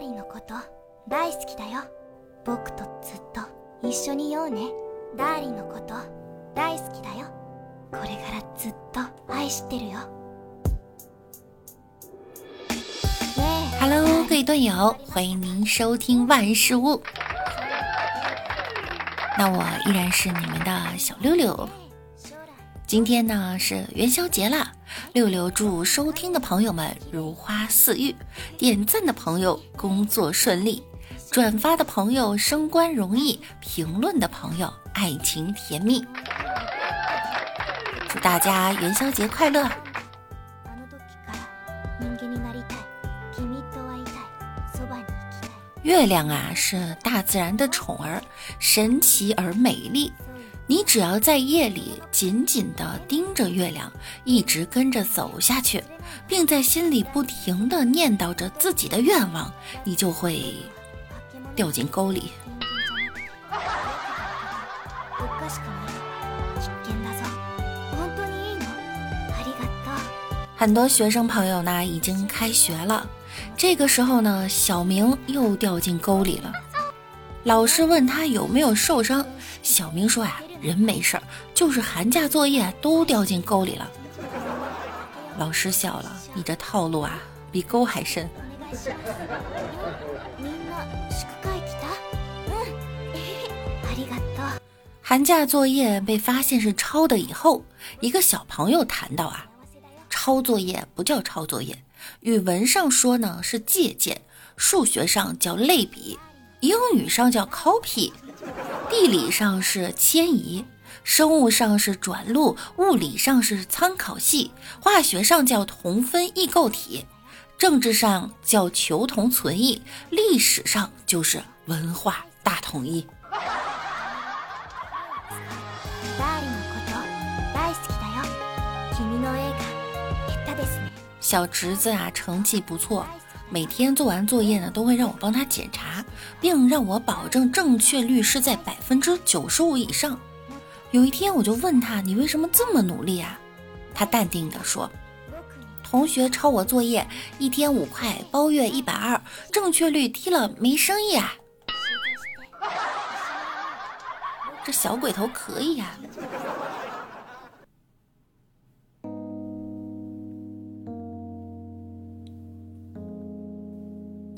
ダーリのこと大好きだよ。僕とずっと一緒にいようね。ダーリンのこと大好きだよ。これからずっと愛してるよ。Hello，各位队友，欢迎您收听万事屋。那我依然是你们的小六六。今天呢是元宵节啦，六六祝收听的朋友们如花似玉，点赞的朋友工作顺利，转发的朋友升官容易，评论的朋友爱情甜蜜。祝大家元宵节快乐！あの時から人間になりたい。君と会いたい。そばに行きたい。月亮啊是大自然的宠儿，神奇而美丽。 你只要在夜里紧紧地盯着月亮，一直跟着走下去，并在心里不停地念叨着自己的愿望，你就会掉进沟里。おかしくない必見だぞ。本当にいいのありがとう。很多学生朋友呢已经开学了，这个时候呢，小明又掉进沟里了。老师问他有没有受伤，小明说呀、 人没事儿，就是寒假作业都掉进沟里了。老师笑了，你这套路啊，比沟还深。みんな宿会来たうん。ありがとう。寒假作业被发现是抄的以后，一个小朋友谈到啊，抄作业不叫抄作业，语文上说呢是借鉴，数学上叫类比， 英语上叫 copy，地理上是迁移，生物上是转录，物理上是参考系，化学上叫同分异构体，政治上叫求同存异，历史上就是文化大统一。ダーリのこと大好きだよ。君の絵が下手ですね。小侄子啊，成绩不错， 每天做完作业呢，都会让我帮他检查，并让我保证正确率是在百分之九十五以上。有一天，我就问他：“你为什么这么努力啊？”他淡定地说：“同学抄我作业，一天五块，包月一百二，正确率低了没生意啊。”这小鬼头可以呀、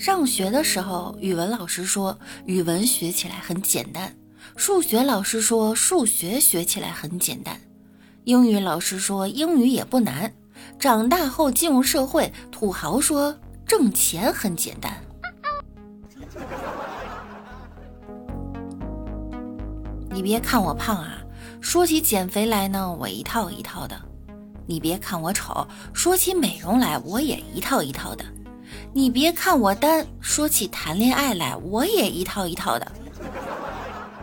上学的时候，语文老师说语文学起来很简单，数学老师说数学学起来很简单，英语老师说英语也不难。长大后进入社会，土豪说挣钱很简单。你别看我胖啊，说起减肥来呢，我一套一套的；你别看我丑，说起美容来，我也一套一套的。你别看我单，说起谈恋爱来，我也一套一套的。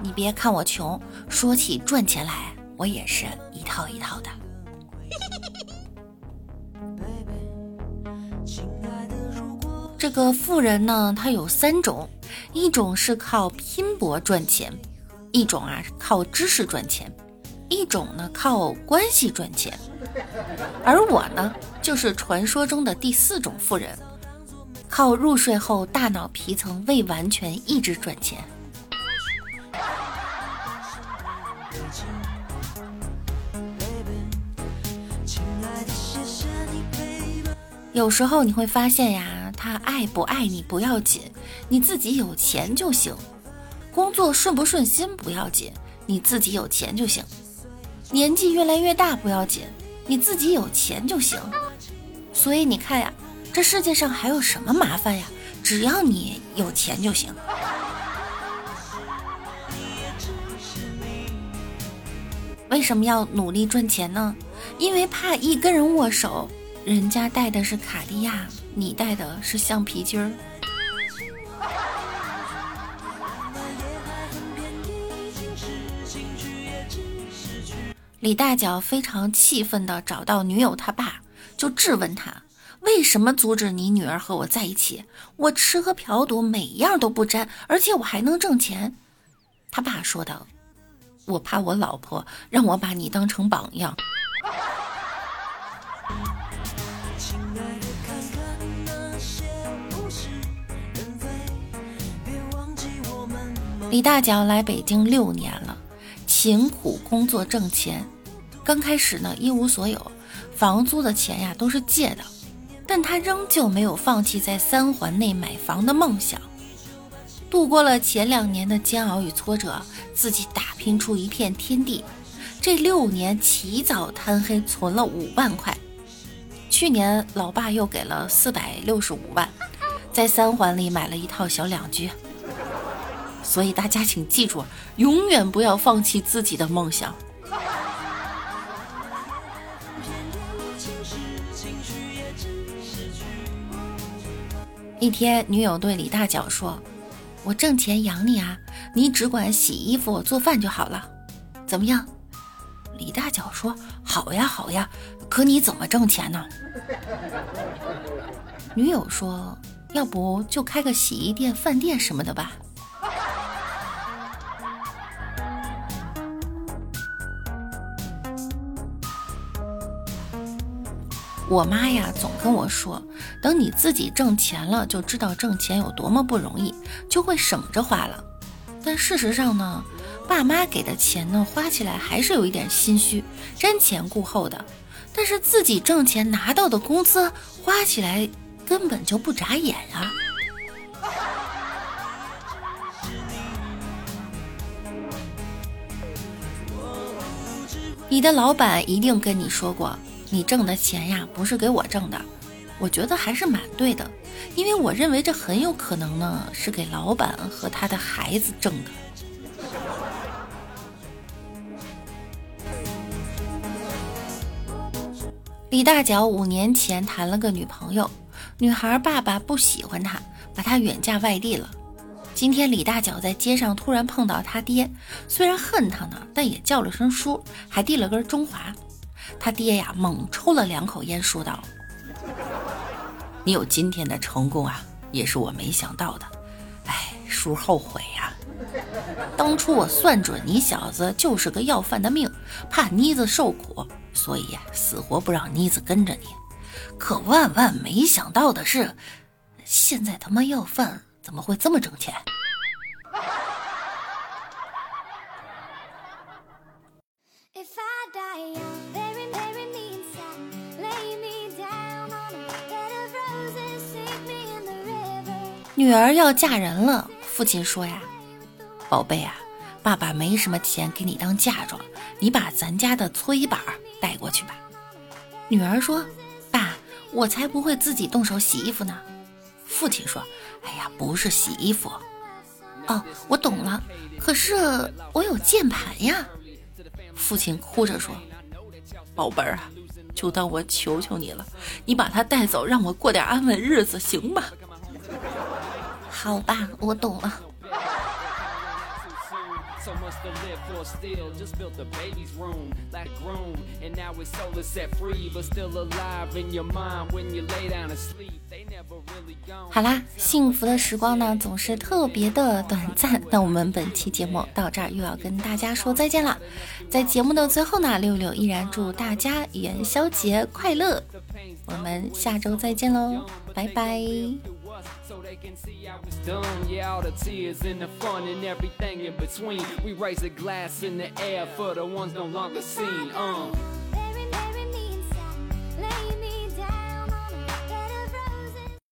你别看我穷，说起赚钱来，我也是一套一套的。这个富人呢，他有三种，一种是靠拼搏赚钱，一种啊靠知识赚钱，一种呢靠关系赚钱。而我呢，就是传说中的第四种富人。靠入睡后大脑皮层未完全抑制赚钱。有时候你会发现呀，他爱不爱你不要紧，你自己有钱就行；工作顺不顺心不要紧，你自己有钱就行；年纪越来越大不要紧，你自己有钱就行。所以你看呀。这世界上还有什么麻烦呀？只要你有钱就行。为什么要努力赚钱呢？因为怕一跟人握手，人家戴的是卡地亚，你戴的是橡皮筋儿。李大脚非常气愤地找到女友他爸，就质问他。为什么阻止你女儿和我在一起？我吃喝嫖赌每样都不沾，而且我还能挣钱。他爸说道：“我怕我老婆让我把你当成榜样。”李大脚来北京六年了，勤苦工作挣钱。刚开始呢，一无所有，房租的钱呀都是借的，但他仍旧没有放弃在三环内买房的梦想。度过了前两年的煎熬与挫折，自己打拼出一片天地。这六年起早贪黑存了五万块，去年老爸又给了四百六十五万，在三环里买了一套小两居。所以大家请记住，永远不要放弃自己的梦想。一天，女友对李大脚说：“我挣钱养你啊，你只管洗衣服、做饭就好了，怎么样？”李大脚说：“好呀，好呀，可你怎么挣钱呢？”女友说：“要不就开个洗衣店、饭店什么的吧。”我妈呀，总跟我说，等你自己挣钱了，就知道挣钱有多么不容易，就会省着花了。但事实上呢，爸妈给的钱呢，花起来还是有一点心虚，瞻前顾后的。但是自己挣钱拿到的工资，花起来根本就不眨眼啊！你的老板一定跟你说过。你挣的钱呀，不是给我挣的，我觉得还是蛮对的，因为我认为这很有可能呢是给老板和他的孩子挣的。李大脚五年前谈了个女朋友，女孩爸爸不喜欢他，把他远嫁外地了。今天李大脚在街上突然碰到他爹，虽然恨他呢，但也叫了声叔，还递了根中华。他爹呀，猛抽了两口烟，说道：“你有今天的成功啊，也是我没想到的。哎，叔后悔呀！当初我算准你小子就是个要饭的命，怕妮子受苦，所以呀死活不让妮子跟着你。可万万没想到的是，现在他妈要饭怎么会这么挣钱？”女儿要嫁人了，父亲说呀：“宝贝啊，爸爸没什么钱给你当嫁妆，你把咱家的搓衣板带过去吧。”女儿说：“爸，我才不会自己动手洗衣服呢。”父亲说：“哎呀，不是洗衣服。哦，我懂了。可是我有键盘呀。”父亲哭着说：“宝贝儿啊，就当我求求你了，你把它带走，让我过点安稳日子，行吗？”好吧，我懂了。好啦，幸福的时光呢，总是特别的短暂。那我们本期节目到这儿又要跟大家说再见了。在节目的最后呢，六六依然祝大家元宵节快乐。我们下周再见喽，拜拜。So they can see I was done. Yeah, all the tears and the fun and everything in between. We raise a glass in the air for the ones no longer seen. Uh.